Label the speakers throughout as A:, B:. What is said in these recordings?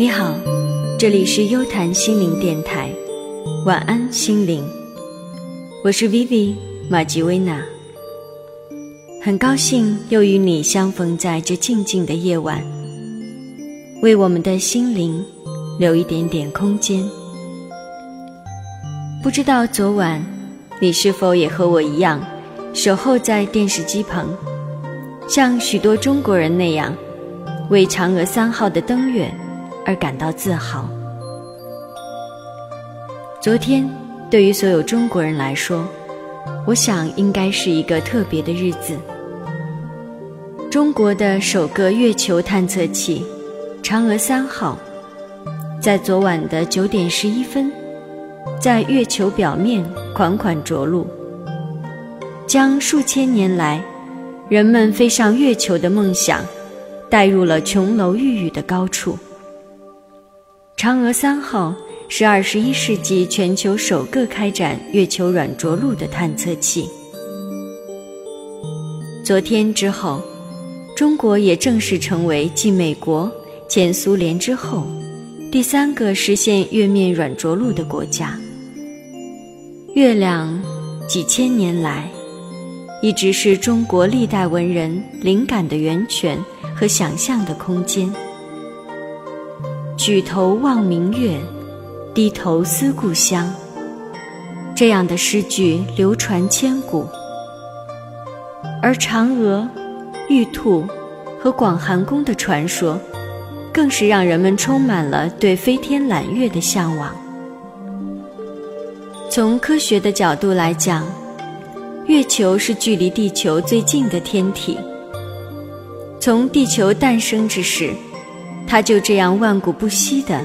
A: 你好，这里是优谈心灵电台，晚安心灵，我是 Vivi 马吉薇娜，很高兴又与你相逢在这静静的夜晚，为我们的心灵留一点点空间。不知道昨晚你是否也和我一样，守候在电视机旁，像许多中国人那样，为嫦娥三号的登月。而感到自豪。昨天对于所有中国人来说，我想应该是一个特别的日子。中国的首个月球探测器“嫦娥三号”在昨晚的九点十一分，在月球表面款款着陆，将数千年来人们飞上月球的梦想带入了琼楼玉宇的高处。嫦娥三号是二十一世纪全球首个开展月球软着陆的探测器。昨天之后，中国也正式成为继美国、前苏联之后，第三个实现月面软着陆的国家。月亮，几千年来，一直是中国历代文人灵感的源泉和想象的空间。举头望明月，低头思故乡。这样的诗句流传千古，而嫦娥、玉兔和广寒宫的传说，更是让人们充满了对飞天揽月的向往。从科学的角度来讲，月球是距离地球最近的天体。从地球诞生之时。它就这样万古不息地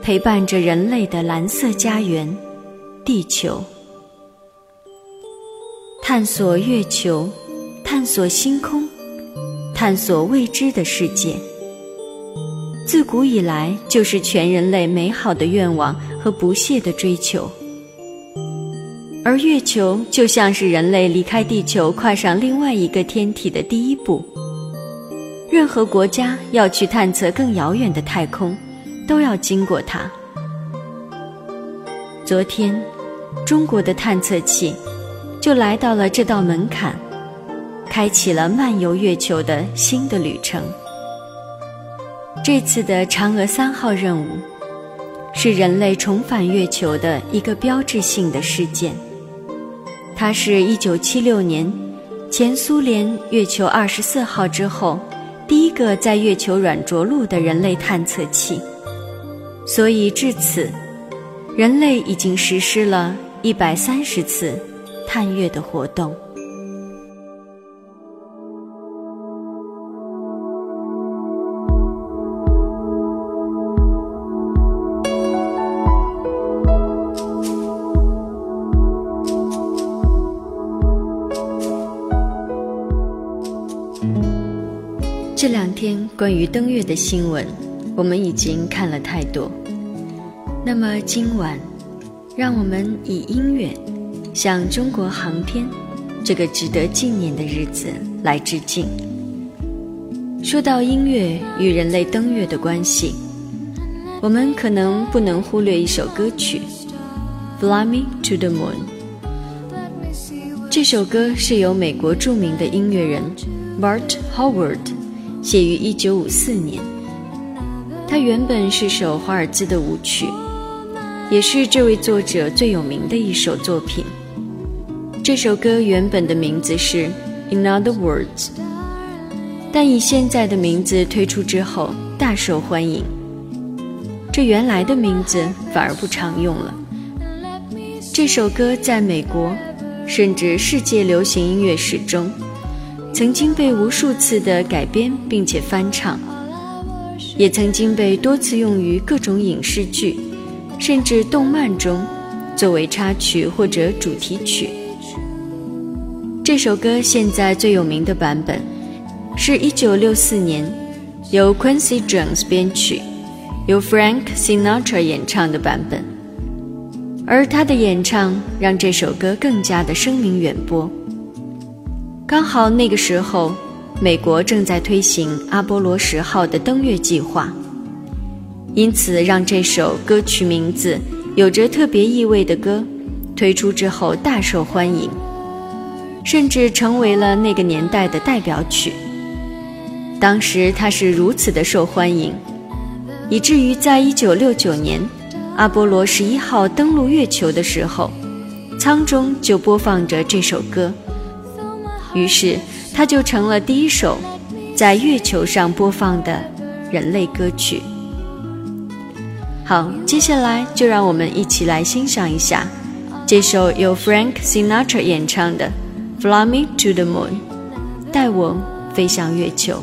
A: 陪伴着人类的蓝色家园——地球。探索月球，探索星空，探索未知的世界，自古以来就是全人类美好的愿望和不懈的追求。而月球就像是人类离开地球，跨上另外一个天体的第一步。任何国家要去探测更遥远的太空，都要经过它。昨天，中国的探测器就来到了这道门槛，开启了漫游月球的新的旅程。这次的嫦娥三号任务，是人类重返月球的一个标志性的事件。它是一九七六年前苏联月球二十四号之后。第一个在月球软着陆的人类探测器，所以至此，人类已经实施了一百三十次探月的活动。关于登月的新闻，我们已经看了太多。那么今晚，让我们以音乐向中国航天这个值得纪念的日子来致敬。说到音乐与人类登月的关系，我们可能不能忽略一首歌曲《Fly Me to the Moon》。这首歌是由美国著名的音乐人 Bart Howard。写于一九五四年，它原本是首华尔兹的舞曲，也是这位作者最有名的一首作品。这首歌原本的名字是《In Other Words》，但以现在的名字推出之后大受欢迎。这原来的名字反而不常用了。这首歌在美国，甚至世界流行音乐史中。曾经被无数次的改编并且翻唱，也曾经被多次用于各种影视剧，甚至动漫中作为插曲或者主题曲。这首歌现在最有名的版本，是一九六四年由 Quincy Jones 编曲，由 Frank Sinatra 演唱的版本，而他的演唱让这首歌更加的声名远播。刚好那个时候，美国正在推行阿波罗十号的登月计划，因此让这首歌曲名字有着特别意味的歌推出之后大受欢迎，甚至成为了那个年代的代表曲。当时它是如此的受欢迎，以至于在一九六九年阿波罗十一号登陆月球的时候，舱中就播放着这首歌，于是它就成了第一首在月球上播放的人类歌曲。好，接下来就让我们一起来欣赏一下这首由 Frank Sinatra 演唱的《Fly Me to the Moon》，带我飞向月球。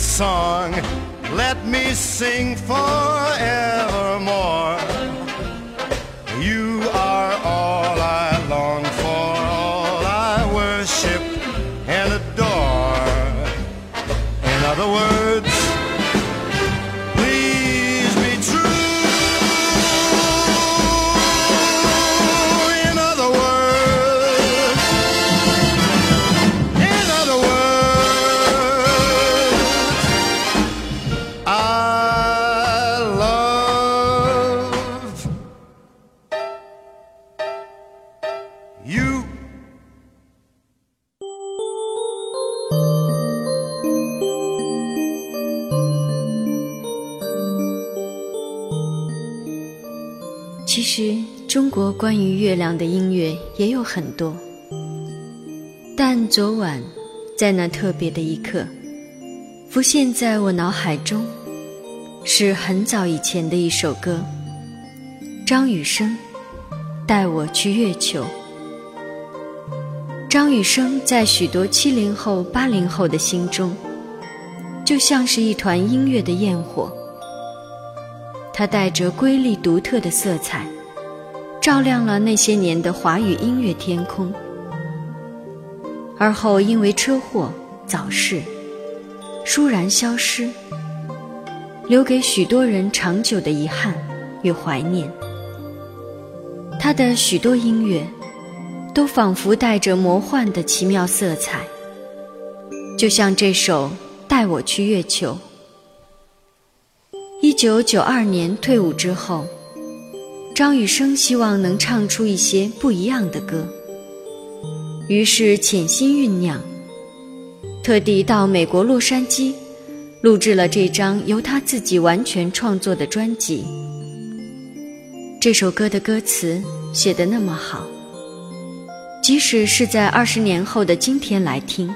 B: song. Let me sing forevermore.
A: 关于月亮的音乐也有很多，但昨晚在那特别的一刻，浮现在我脑海中，是很早以前的一首歌，张雨生《带我去月球》。张雨生在许多七零后、八零后的心中，就像是一团音乐的焰火。它带着瑰丽独特的色彩，照亮了那些年的华语音乐天空。而后因为车祸早逝，倏然消失，留给许多人长久的遗憾与怀念。他的许多音乐，都仿佛带着魔幻的奇妙色彩，就像这首《带我去月球》。一九九二年退伍之后，张雨生希望能唱出一些不一样的歌，于是潜心酝酿，特地到美国洛杉矶，录制了这张由他自己完全创作的专辑。这首歌的歌词写得那么好，即使是在二十年后的今天来听，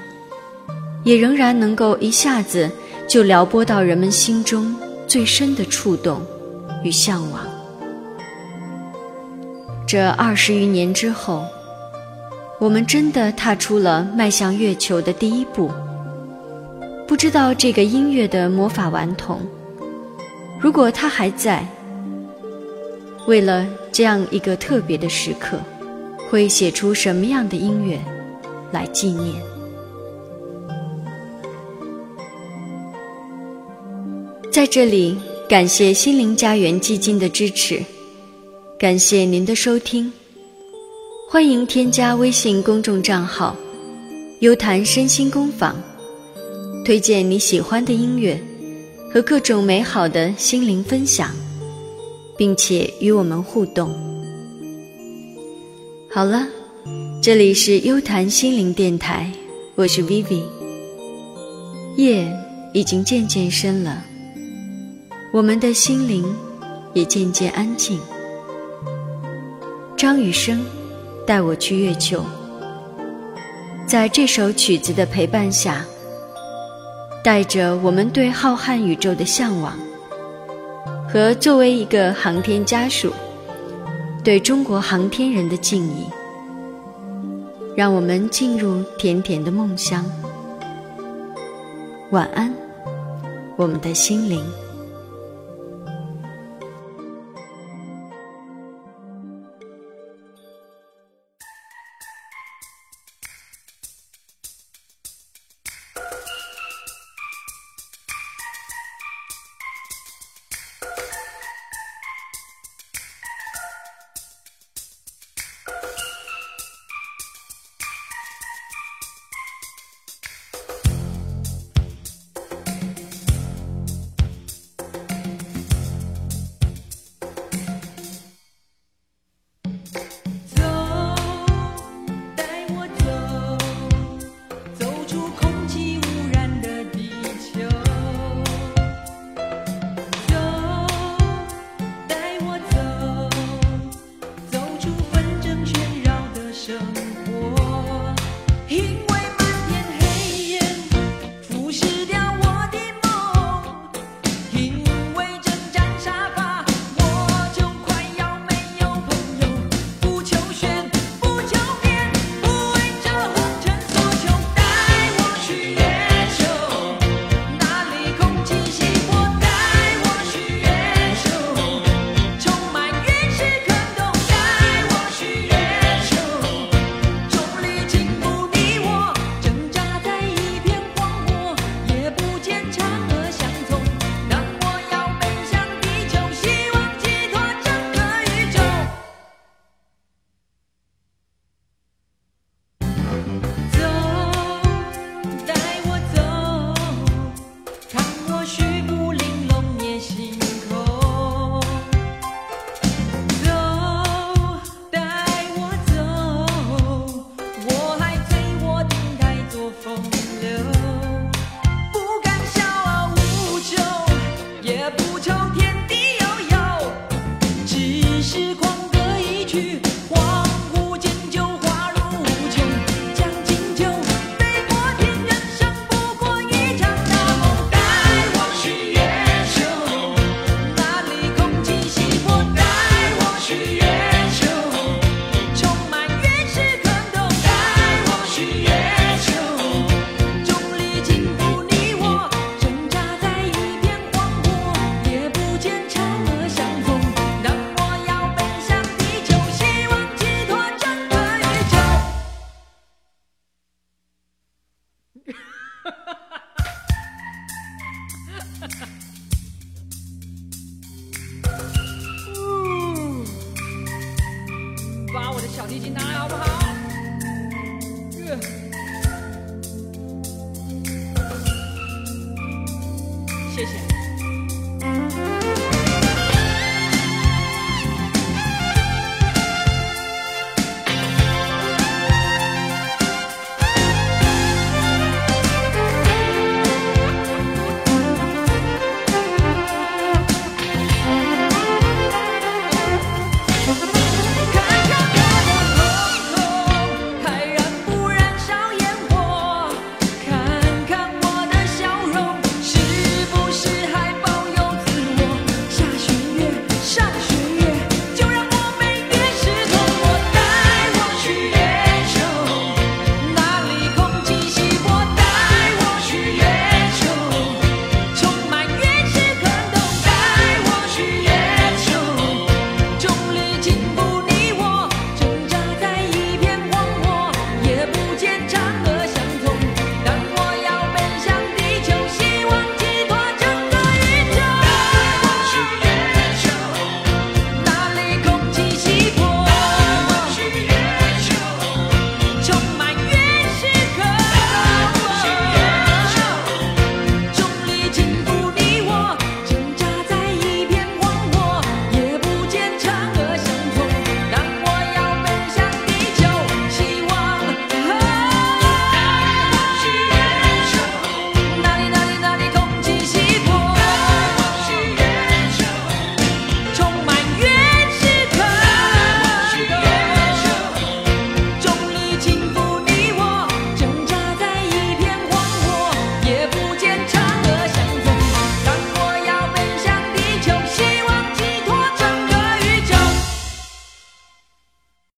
A: 也仍然能够一下子就撩拨到人们心中。最深的触动与向往。这二十余年之后，
C: 我们真的踏出了迈向月球的第一步。不知道这个音乐的魔法顽童，如果他还在，为了这样一个特别的时刻，会写出什么样的音乐来纪念？在这里，感谢心灵家园基金的支持，感谢您的收听。欢迎添加微信公众账号“优谈身心工坊”，推荐你喜欢的音乐和各种美好的心灵分享，并且与我们互动。好了，这里是优谈心灵电台，我是 Vivi。夜已经渐渐深了，我们的心灵也渐渐安静。张雨生。带我去月球，在这首曲子的陪伴下，带着我们对浩瀚宇宙的向往，和作为一个航天家属对中国航天人的敬意，让我们进入甜甜的梦乡。晚安，我们的心灵。
D: 小提琴拿来好不好？